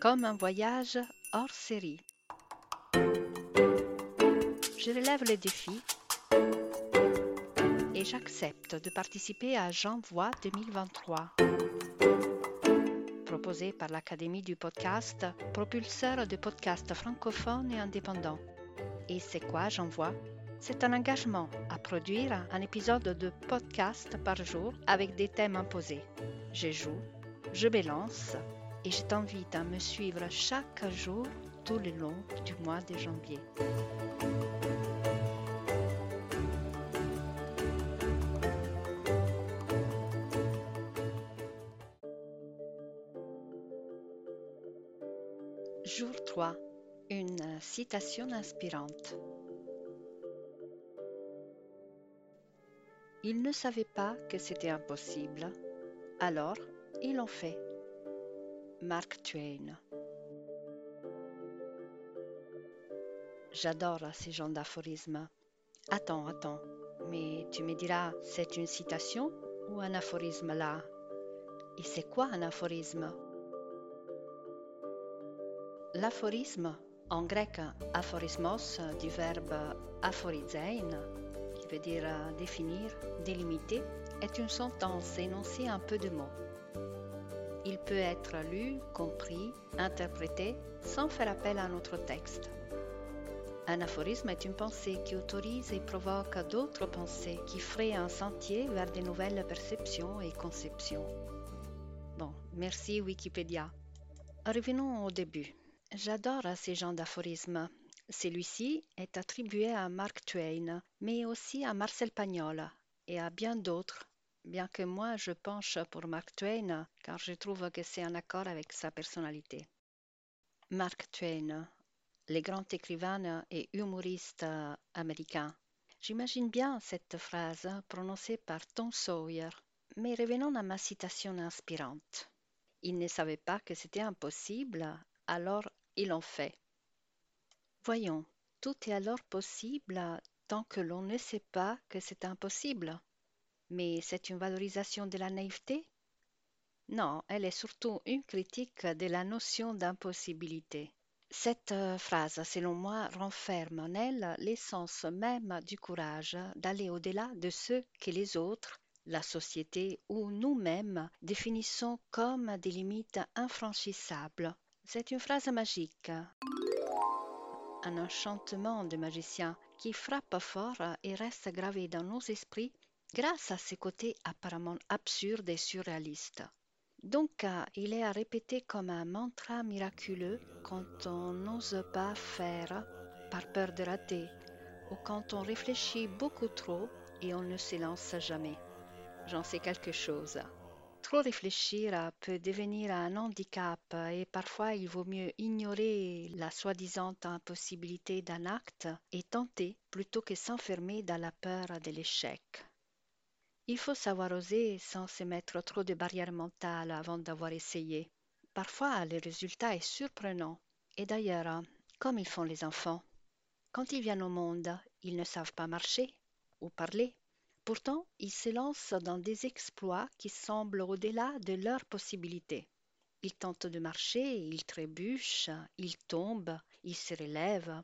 comme un voyage hors série. Je relève le défi et j'accepte de participer à J'envoie 2023, proposé par l'Académie du podcast, propulseur de podcasts francophones et indépendants. Et c'est quoi J'envoie C'est un engagement à produire un épisode de podcast par jour avec des thèmes imposés. Je joue, je balance et je t'invite à me suivre chaque jour tout le long du mois de janvier. Jour 3. Une citation inspirante. Ils ne savaient pas que c'était impossible, alors ils l'ont fait. Mark Twain. J'adore ces genres d'aphorismes. Attends, attends, mais tu me diras, c'est une citation ou un aphorisme là? Et c'est quoi un aphorisme? L'aphorisme, en grec aphorismos, du verbe aphorizein, qui veut dire définir, délimiter, est une sentence énoncée un peu de mots. Il peut être lu, compris, interprété sans faire appel à un autre texte. Un aphorisme est une pensée qui autorise et provoque d'autres pensées qui frayent un sentier vers de nouvelles perceptions et conceptions. Bon, merci Wikipédia. Revenons au début. J'adore ces genres d'aphorismes. Celui-ci est attribué à Mark Twain, mais aussi à Marcel Pagnol et à bien d'autres bien que moi je penche pour Mark Twain car je trouve que c'est en accord avec sa personnalité. Mark Twain, le grand écrivain et humoriste américain. J'imagine bien cette phrase prononcée par Tom Sawyer, mais revenons à ma citation inspirante. Ils ne savaient pas que c'était impossible, alors ils l'ont fait. Voyons, tout est alors possible tant que l'on ne sait pas que c'est impossible. Mais c'est une valorisation de la naïveté? Non, elle est surtout une critique de la notion d'impossibilité. Cette euh, phrase, selon moi, renferme en elle l'essence même du courage d'aller au-delà de ce que les autres, la société ou nous-mêmes définissons comme des limites infranchissables. C'est une phrase magique, un enchantement de magicien qui frappe fort et reste gravé dans nos esprits grâce à ses côtés apparemment absurdes et surréalistes. Donc, euh, il est à répéter comme un mantra miraculeux quand on n'ose pas faire par peur de rater ou quand on réfléchit beaucoup trop et on ne se lance jamais. J'en sais quelque chose. Trop réfléchir peut devenir un handicap et parfois il vaut mieux ignorer la soi-disant impossibilité d'un acte et tenter plutôt que s'enfermer dans la peur de l'échec. Il faut savoir oser sans se mettre trop de barrières mentales avant d'avoir essayé. Parfois, le résultat est surprenant. Et d'ailleurs, comme ils font les enfants. Quand ils viennent au monde, ils ne savent pas marcher ou parler. Pourtant, ils se lancent dans des exploits qui semblent au-delà de leurs possibilités. Ils tentent de marcher, ils trébuchent, ils tombent, ils se relèvent.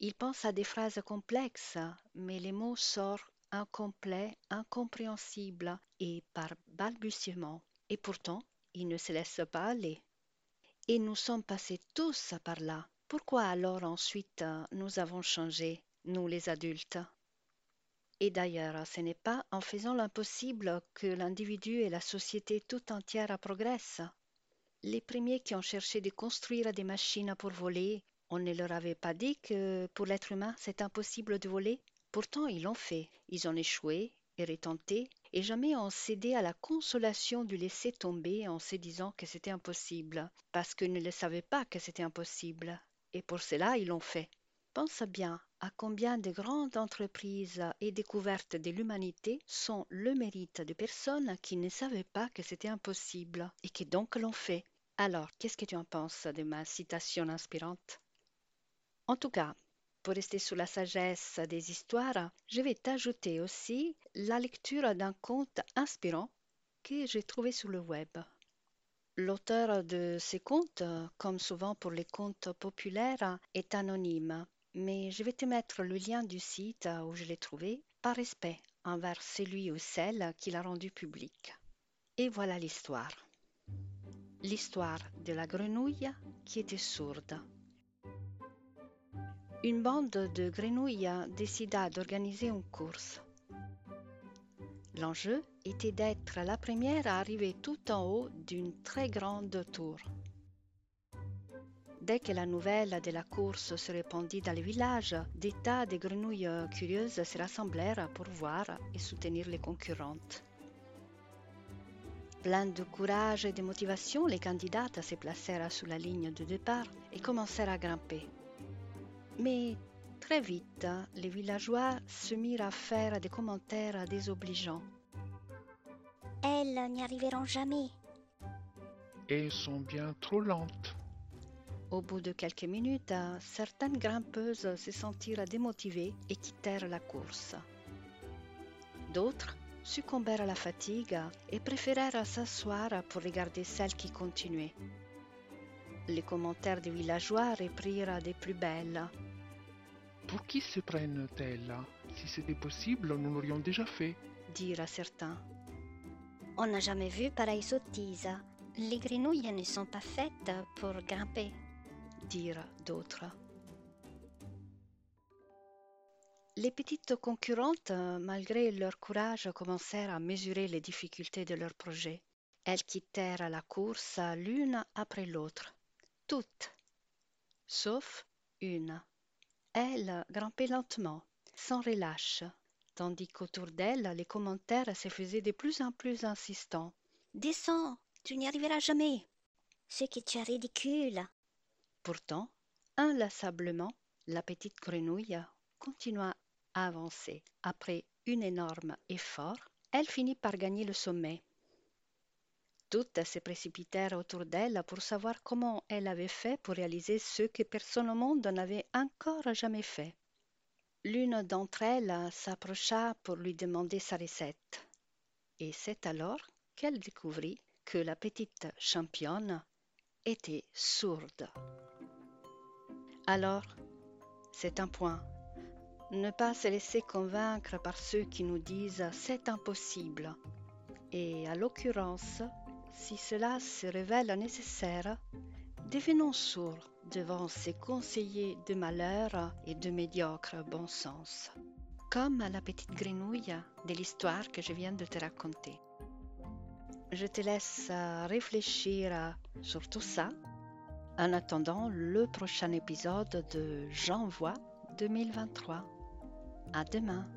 Ils pensent à des phrases complexes, mais les mots sortent incomplet, incompréhensible et par balbutiement. Et pourtant, il ne se laisse pas aller. Et nous sommes passés tous par là. Pourquoi alors ensuite nous avons changé, nous les adultes? Et d'ailleurs, ce n'est pas en faisant l'impossible que l'individu et la société tout entière progressent. Les premiers qui ont cherché de construire des machines pour voler, on ne leur avait pas dit que pour l'être humain c'est impossible de voler? Pourtant ils l'ont fait, ils ont échoué et retenté, et jamais ont cédé à la consolation du laisser tomber en se disant que c'était impossible, parce qu'ils ne le savaient pas que c'était impossible, et pour cela ils l'ont fait. Pense bien à combien de grandes entreprises et découvertes de l'humanité sont le mérite de personnes qui ne savaient pas que c'était impossible et qui donc l'ont fait. Alors, qu'est-ce que tu en penses de ma citation inspirante? En tout cas, pour rester sous la sagesse des histoires, je vais t'ajouter aussi la lecture d'un conte inspirant que j'ai trouvé sur le web. L'auteur de ces contes, comme souvent pour les contes populaires, est anonyme, mais je vais te mettre le lien du site où je l'ai trouvé par respect envers celui ou celle qui l'a rendu public. Et voilà l'histoire. L'histoire de la grenouille qui était sourde. Une bande de grenouilles décida d'organiser une course. L'enjeu était d'être la première à arriver tout en haut d'une très grande tour. Dès que la nouvelle de la course se répandit dans le village, des tas de grenouilles curieuses se rassemblèrent pour voir et soutenir les concurrentes. Plein de courage et de motivation, les candidates se placèrent sous la ligne de départ et commencèrent à grimper. Mais très vite, les villageois se mirent à faire des commentaires désobligeants. Elles n'y arriveront jamais. Elles sont bien trop lentes. Au bout de quelques minutes, certaines grimpeuses se sentirent démotivées et quittèrent la course. D'autres succombèrent à la fatigue et préférèrent s'asseoir pour regarder celles qui continuaient. Les commentaires des villageois reprirent des plus belles. Pour qui se prennent-elles Si c'était possible, nous l'aurions déjà fait. dirent certains. On n'a jamais vu pareille sottise. Les grenouilles ne sont pas faites pour grimper. dirent d'autres. Les petites concurrentes, malgré leur courage, commencèrent à mesurer les difficultés de leur projet. Elles quittèrent la course l'une après l'autre, toutes, sauf une. Elle grimpait lentement, sans relâche, tandis qu'autour d'elle, les commentaires se faisaient de plus en plus insistants. Descends, tu n'y arriveras jamais. Ce qui est ridicule. Pourtant, inlassablement, la petite grenouille continua à avancer. Après un énorme effort, elle finit par gagner le sommet. Toutes se précipitèrent autour d'elle pour savoir comment elle avait fait pour réaliser ce que personne au monde n'avait encore jamais fait. L'une d'entre elles s'approcha pour lui demander sa recette. Et c'est alors qu'elle découvrit que la petite championne était sourde. Alors, c'est un point. Ne pas se laisser convaincre par ceux qui nous disent c'est impossible. Et à l'occurrence, si cela se révèle nécessaire, devenons sourds devant ces conseillers de malheur et de médiocre bon sens, comme la petite grenouille de l'histoire que je viens de te raconter. Je te laisse réfléchir sur tout ça en attendant le prochain épisode de J'envoie 2023. À demain!